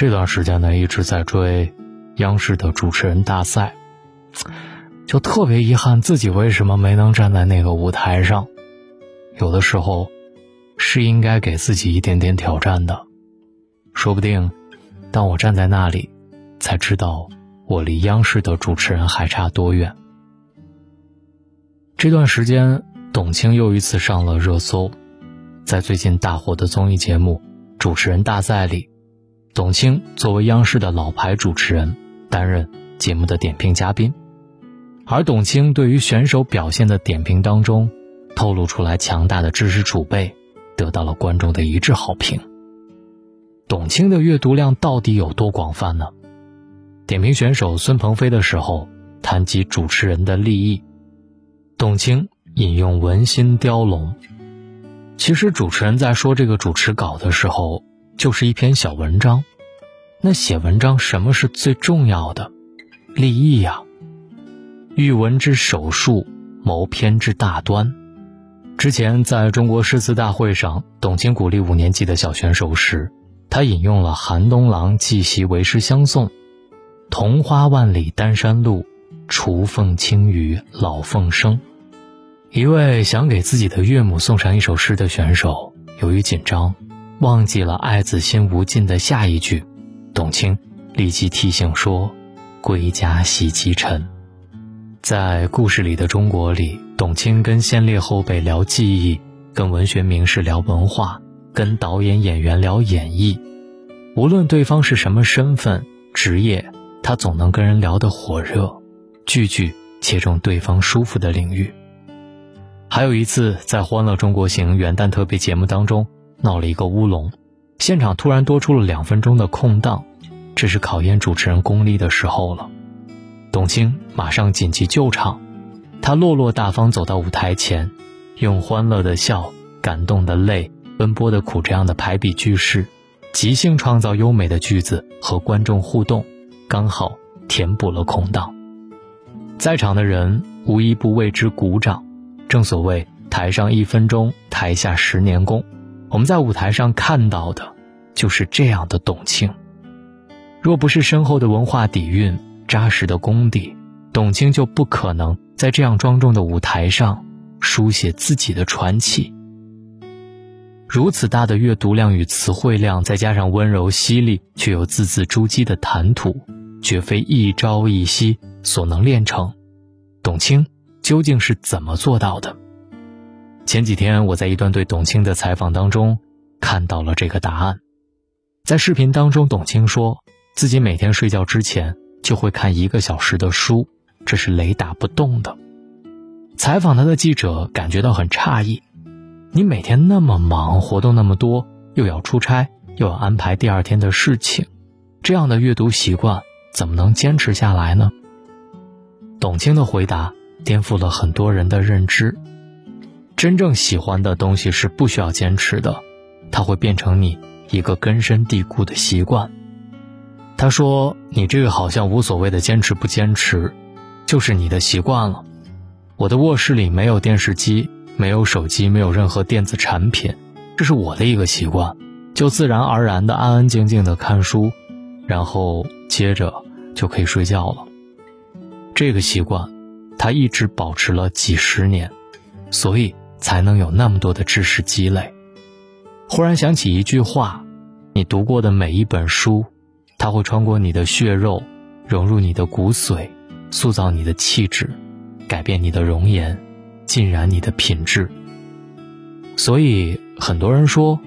这段时间呢一直在追央视的主持人大赛，就特别遗憾自己为什么没能站在那个舞台上。有的时候是应该给自己一点点挑战的，说不定当我站在那里，才知道我离央视的主持人还差多远。这段时间，董卿又一次上了热搜。在最近大火的综艺节目《主持人大赛》里，董卿作为央视的老牌主持人，担任节目的点评嘉宾。而董卿对于选手表现的点评当中，透露出来强大的知识储备，得到了观众的一致好评。董卿的阅读量到底有多广泛呢？点评选手孙鹏飞的时候，谈及主持人的利益。董卿引用文心雕龙。其实主持人在说这个主持稿的时候，就是一篇小文章。那写文章什么是最重要的？立意呀。欲文之首术，谋篇之大端。之前在中国诗词大会上，董卿鼓励五年级的小选手时，他引用了韩东郎《寄席为诗相送》：“桐花万里丹山路，雏凤清于老凤声。”一位想给自己的岳母送上一首诗的选手，由于紧张，忘记了“爱子心无尽”的下一句，董卿立即提醒说：“归家洗积尘。”在故事里的中国里，董卿跟先烈后辈聊记忆，跟文学名士聊文化，跟导演演员聊演绎，无论对方是什么身份、职业，他总能跟人聊得火热，句句切中对方舒服的领域。还有一次，在《欢乐中国行》元旦特别节目当中，闹了一个乌龙，现场突然多出了两分钟的空档，这是考验主持人功力的时候了。董卿马上紧急救场，她落落大方走到舞台前，用欢乐的笑、感动的泪、奔波的苦这样的排比句式，即兴创造优美的句子和观众互动，刚好填补了空档。在场的人无一不为之鼓掌。正所谓台上一分钟，台下十年功。我们在舞台上看到的，就是这样的董卿。若不是深厚的文化底蕴、扎实的功底，董卿就不可能在这样庄重的舞台上书写自己的传奇。如此大的阅读量与词汇量，再加上温柔犀利却又字字珠玑的谈吐，绝非一朝一夕所能练成。董卿。究竟是怎么做到的？前几天我在一段对董卿的采访当中看到了这个答案。在视频当中，董卿说自己每天睡觉之前就会看一个小时的书，这是雷打不动的。采访他的记者感觉到很诧异：“你每天那么忙，活动那么多，又要出差，又要安排第二天的事情，这样的阅读习惯怎么能坚持下来呢？”董卿的回答。颠覆了很多人的认知。真正喜欢的东西是不需要坚持的，它会变成你一个根深蒂固的习惯。他说：“你这个好像无所谓的坚持不坚持，就是你的习惯了。”我的卧室里没有电视机，没有手机，没有任何电子产品，这是我的一个习惯，就自然而然的安安静静的看书，然后接着就可以睡觉了。这个习惯。他一直保持了几十年，所以才能有那么多的知识积累。忽然想起一句话：你读过的每一本书，它会穿过你的血肉，融入你的骨髓，塑造你的气质，改变你的容颜，浸染你的品质。所以很多人说，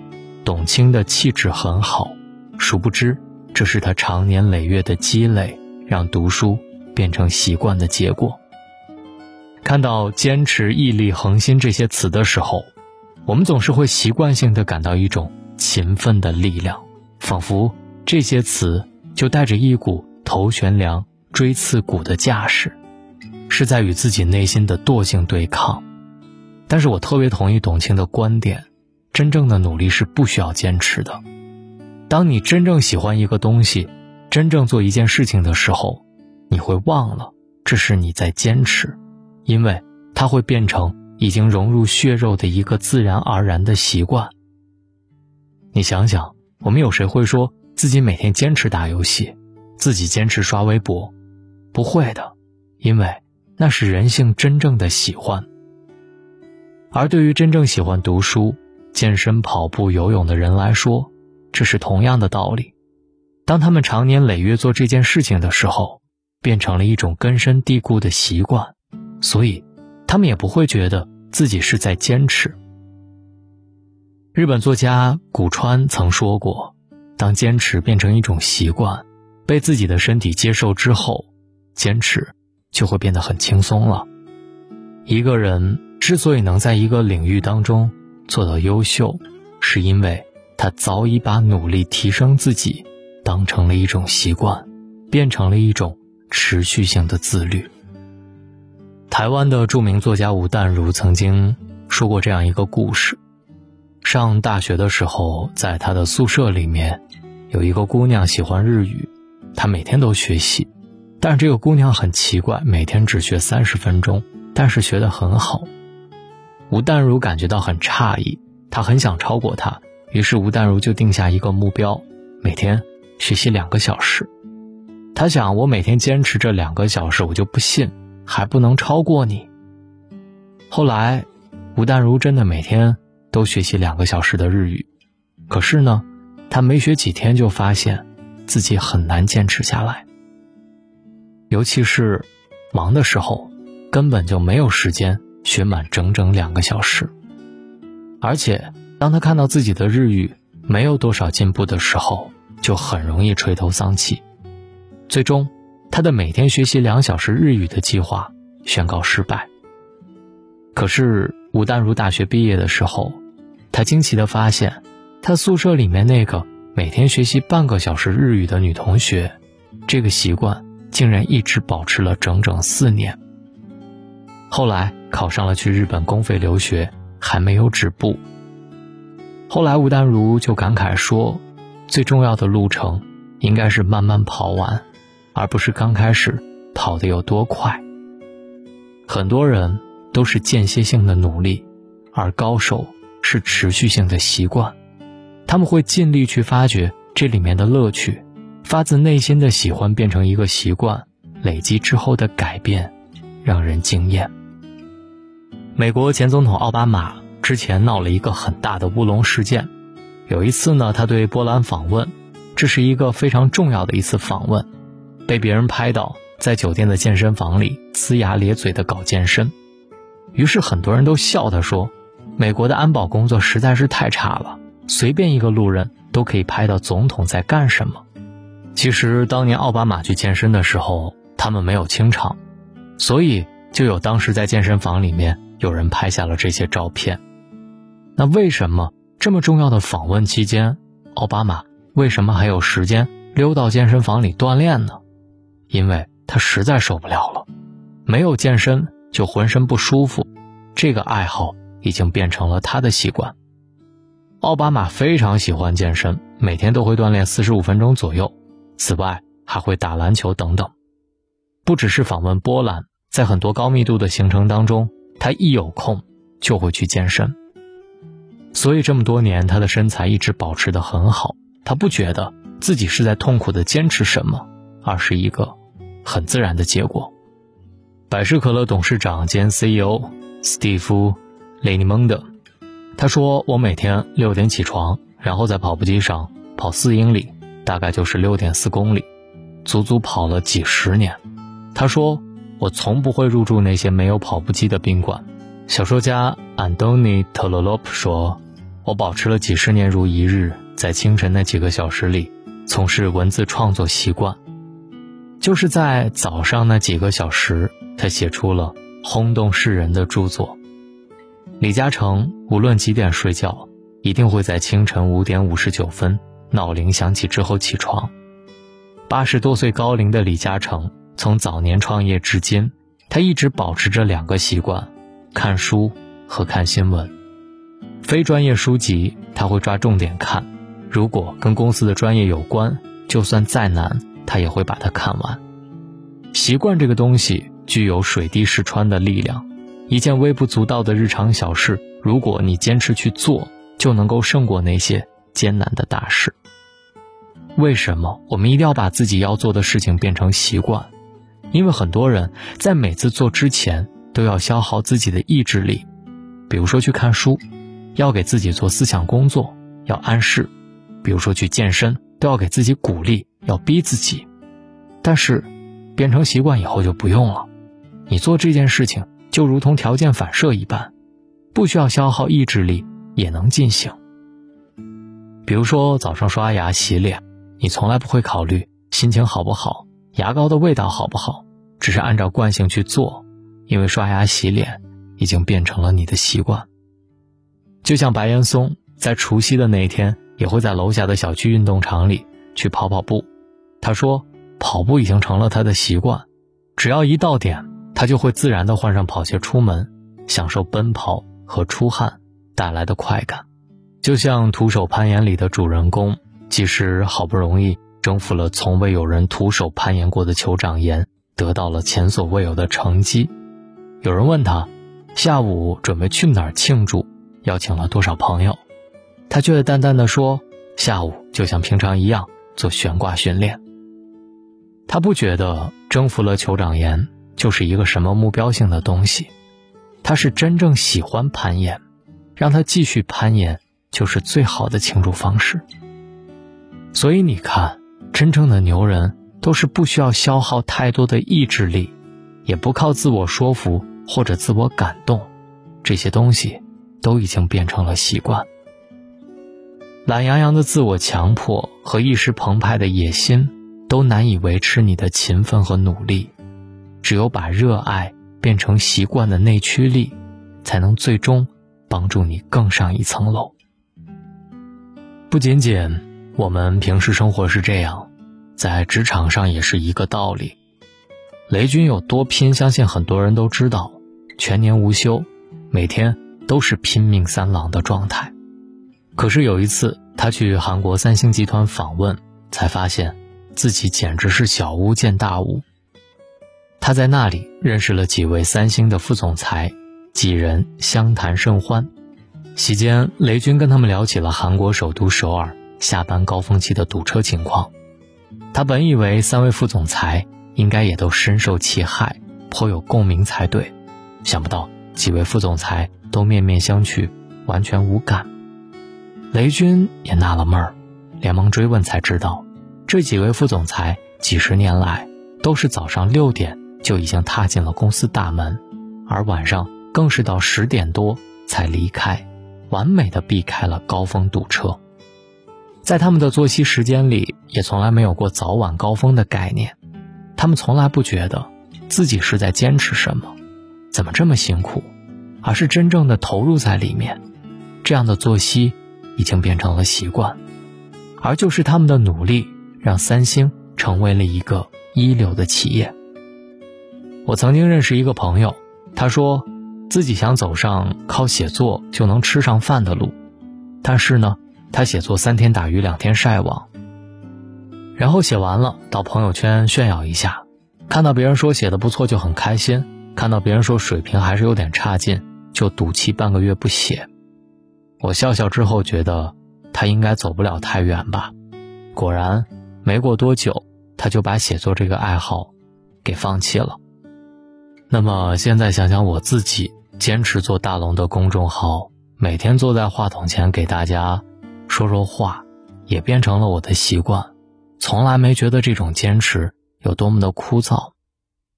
董卿的气质很好，殊不知，这是他长年累月的积累，让读书变成习惯的结果。看到坚持、毅力、恒心这些词的时候，我们总是会习惯性的感到一种勤奋的力量，仿佛这些词就带着一股头悬梁、锥刺股的架势，是在与自己内心的惰性对抗。但是我特别同意董卿的观点，真正的努力是不需要坚持的。当你真正喜欢一个东西，真正做一件事情的时候，你会忘了这是你在坚持。因为它会变成已经融入血肉的一个自然而然的习惯。你想想，我们有谁会说自己每天坚持打游戏，自己坚持刷微博，不会的，因为那是人性真正的喜欢。而对于真正喜欢读书、健身、跑步、游泳的人来说，这是同样的道理。当他们长年累月做这件事情的时候，变成了一种根深蒂固的习惯，所以他们也不会觉得自己是在坚持。日本作家古川曾说过：“当坚持变成一种习惯，被自己的身体接受之后，坚持就会变得很轻松了。”一个人之所以能在一个领域当中做到优秀，是因为他早已把努力提升自己当成了一种习惯，变成了一种持续性的自律。台湾的著名作家吴淡如曾经说过这样一个故事。上大学的时候，在他的宿舍里面，有一个姑娘喜欢日语，她每天都学习，但是这个姑娘很奇怪，每天只学三十分钟，但是学得很好。吴淡如感觉到很诧异，他很想超过她，于是吴淡如就定下一个目标，每天学习两个小时。他想，我每天坚持这两个小时，我就不信还不能超过你。后来，吴淡如真的每天。都学习两个小时的日语，可是呢，他没学几天就发现自己很难坚持下来。尤其是忙的时候，根本就没有时间学满整整两个小时。而且，当他看到自己的日语没有多少进步的时候，就很容易垂头丧气。最终，他的每天学习两小时日语的计划宣告失败。可是，吴丹如大学毕业的时候。他惊奇地发现，他宿舍里面那个每天学习半个小时日语的女同学，这个习惯竟然一直保持了整整四年。后来考上了去日本公费留学，还没有止步。后来吴丹如就感慨说：“最重要的路程，应该是慢慢跑完，而不是刚开始跑得有多快。很多人都是间歇性的努力，而高手。”是持续性的习惯，他们会尽力去发掘这里面的乐趣，发自内心的喜欢变成一个习惯，累积之后的改变，让人惊艳。美国前总统奥巴马之前闹了一个很大的乌龙事件，有一次呢，他对波兰访问，这是一个非常重要的一次访问，被别人拍到在酒店的健身房里呲牙咧嘴的搞健身，于是很多人都笑他说。美国的安保工作实在是太差了，随便一个路人都可以拍到总统在干什么。其实当年奥巴马去健身的时候，他们没有清场，所以就有当时在健身房里面有人拍下了这些照片。那为什么这么重要的访问期间，奥巴马为什么还有时间溜到健身房里锻炼呢？因为他实在受不了了，没有健身就浑身不舒服，这个爱好。已经变成了他的习惯。奥巴马非常喜欢健身，每天都会锻炼四十五分钟左右，此外还会打篮球等等。不只是访问波兰，在很多高密度的行程当中，他一有空就会去健身。所以这么多年，他的身材一直保持得很好。他不觉得自己是在痛苦的坚持什么，而是一个很自然的结果。百事可乐董事长兼 CEO 斯蒂夫。雷尼蒙德，他说：“我每天六点起床，然后在跑步机上跑四英里，大概就是六点四公里，足足跑了几十年。”他说：“我从不会入住那些没有跑步机的宾馆。”小说家安东尼·特洛洛普说：“我保持了几十年如一日，在清晨那几个小时里从事文字创作习惯，就是在早上那几个小时，他写出了轰动世人的著作。”李嘉诚无论几点睡觉，一定会在清晨五点五十九分闹铃响起之后起床。八十多岁高龄的李嘉诚，从早年创业至今，他一直保持着两个习惯：看书和看新闻。非专业书籍他会抓重点看，如果跟公司的专业有关，就算再难，他也会把它看完。习惯这个东西具有水滴石穿的力量。一件微不足道的日常小事，如果你坚持去做，就能够胜过那些艰难的大事。为什么我们一定要把自己要做的事情变成习惯？因为很多人在每次做之前都要消耗自己的意志力，比如说去看书，要给自己做思想工作，要暗示；比如说去健身，都要给自己鼓励，要逼自己。但是，变成习惯以后就不用了，你做这件事情就如同条件反射一般，不需要消耗意志力也能进行。比如说早上刷牙洗脸。你从来不会考虑心情好不好，牙膏的味道好不好，只是按照惯性去做，因为刷牙洗脸已经变成了你的习惯。就像白岩松在除夕的那一天，也会在楼下的小区运动场里去跑跑步。他说，跑步已经成了他的习惯，只要一到点，他就会自然的换上跑鞋出门，享受奔跑和出汗带来的快感。就像徒手攀岩里的主人公。即使好不容易征服了从未有人徒手攀岩过的酋长岩，得到了前所未有的成绩，有人问他，下午准备去哪儿庆祝，邀请了多少朋友，他却淡淡的说，下午就像平常一样做悬挂训练。他不觉得征服了酋长岩就是一个什么目标性的东西，他是真正喜欢攀岩，让他继续攀岩就是最好的庆祝方式。所以你看，真正的牛人都是不需要消耗太多的意志力，也不靠自我说服或者自我感动，这些东西都已经变成了习惯。懒洋洋的自我强迫和一时澎湃的野心，都难以维持你的勤奋和努力。只有把热爱变成习惯的内驱力，才能最终帮助你更上一层楼。不仅仅。我们平时生活是这样，在职场上也是一个道理。雷军有多拼，相信很多人都知道。全年无休，每天都是拼命三郎的状态。可是有一次，他去韩国三星集团访问，才发现自己简直是小巫见大巫。他在那里认识了几位三星的副总裁，几人相谈甚欢。席间，雷军跟他们聊起了韩国首都首尔。下班高峰期的堵车情况，他本以为三位副总裁应该也都深受其害，颇有共鸣才对，想不到几位副总裁都面面相觑，完全无感。雷军也纳了闷儿，连忙追问才知道，这几位副总裁几十年来都是早上六点就已经踏进了公司大门，而晚上更是到十点多才离开，完美的避开了高峰堵车。在他们的作息时间里，也从来没有过早晚高峰的概念。他们从来不觉得自己是在坚持什么，怎么这么辛苦，而是真正的投入在里面。这样的作息已经变成了习惯，而就是他们的努力，让三星成为了一个一流的企业。我曾经认识一个朋友，他说自己想走上靠写作就能吃上饭的路，但是呢。他写作三天打鱼两天晒网，然后写完了到朋友圈炫耀一下，看到别人说写的不错就很开心，看到别人说水平还是有点差劲就赌气半个月不写。我笑笑之后觉得他应该走不了太远吧，果然没过多久他就把写作这个爱好给放弃了。那么现在想想我自己坚持做大龙的公众号，每天坐在话筒前给大家。说说话，也变成了我的习惯，从来没觉得这种坚持有多么的枯燥。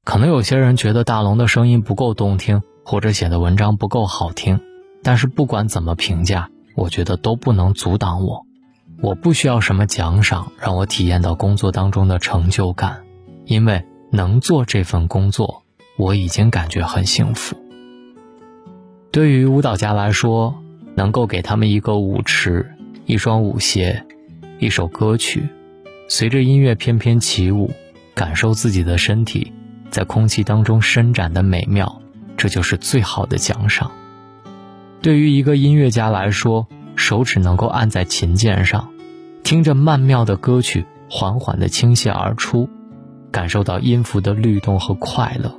可能有些人觉得大龙的声音不够动听，或者写的文章不够好听，但是不管怎么评价，我觉得都不能阻挡我。我不需要什么奖赏让我体验到工作当中的成就感，因为能做这份工作，我已经感觉很幸福。对于舞蹈家来说，能够给他们一个舞池。一双舞鞋，一首歌曲，随着音乐翩翩起舞，感受自己的身体在空气当中伸展的美妙，这就是最好的奖赏。对于一个音乐家来说，手指能够按在琴键上，听着曼妙的歌曲缓缓地倾泻而出，感受到音符的律动和快乐，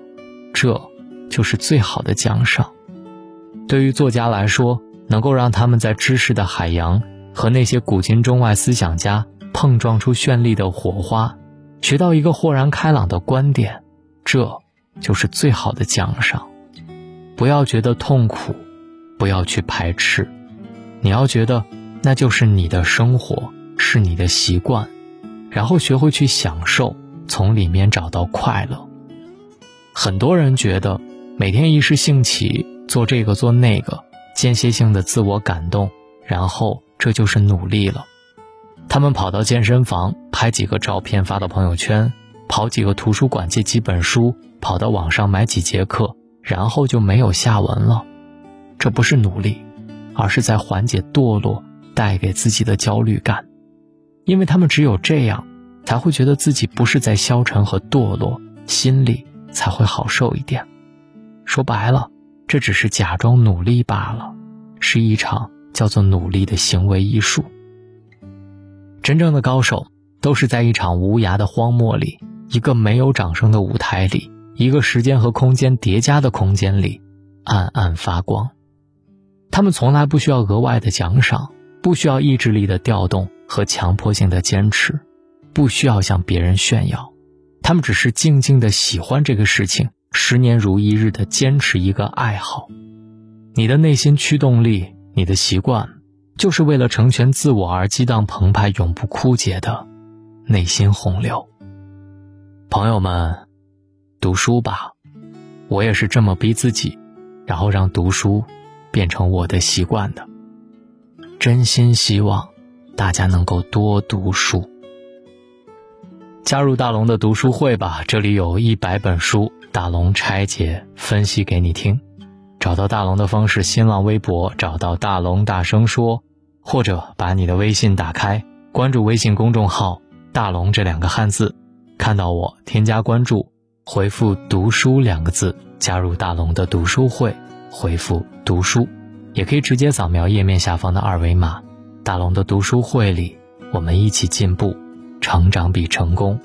这就是最好的奖赏。对于作家来说，能够让他们在知识的海洋。和那些古今中外思想家碰撞出绚丽的火花，学到一个豁然开朗的观点，这就是最好的奖赏。不要觉得痛苦，不要去排斥，你要觉得那就是你的生活，是你的习惯，然后学会去享受，从里面找到快乐。很多人觉得每天一时兴起做这个做那个，间歇性的自我感动，然后这就是努力了。他们跑到健身房拍几个照片发到朋友圈，跑几个图书馆借几本书，跑到网上买几节课。然后就没有下文了，这不是努力，而是在缓解堕落带给自己的焦虑感，因为他们只有这样，才会觉得自己不是在消沉和堕落，心里才会好受一点。说白了，这只是假装努力罢了，是一场叫做努力的行为艺术。真正的高手都是在一场无涯的荒漠里，一个没有掌声的舞台里。一个时间和空间叠加的空间里，暗暗发光。他们从来不需要额外的奖赏，不需要意志力的调动和强迫性的坚持，不需要向别人炫耀。他们只是静静的喜欢这个事情，十年如一日的坚持一个爱好。你的内心驱动力，你的习惯，就是为了成全自我而激荡澎湃、永不枯竭的内心洪流。朋友们。读书吧，我也是这么逼自己，然后让读书变成我的习惯的。真心希望大家能够多读书，加入大龙的读书会吧，这里有一百本书，大龙拆解分析给你听。找到大龙的方式：新浪微博找到大龙大声说，或者把你的微信打开，关注微信公众号“大龙”这两个汉字，看到我添加关注。回复“读书”两个字，加入大龙的读书会。回复“读书”，也可以直接扫描页面下方的二维码。大龙的读书会里，我们一起进步，成长比成功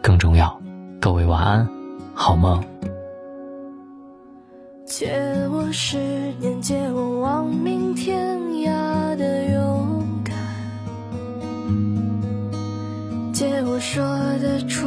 更重要。各位晚安，好梦。借我十年，借我亡命天涯的勇敢，借我说得出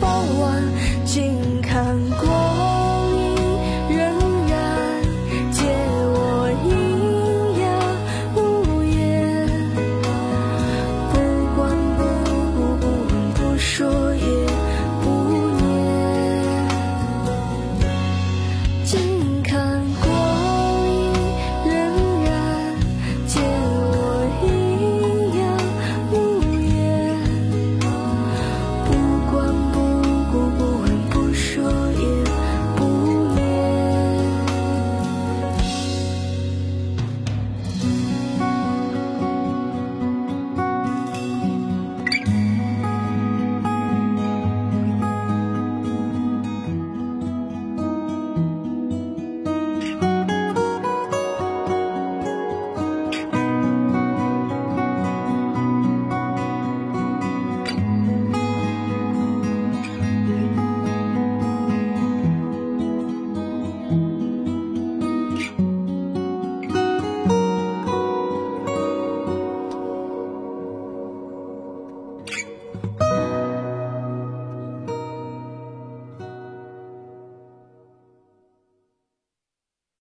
傍晚静看过。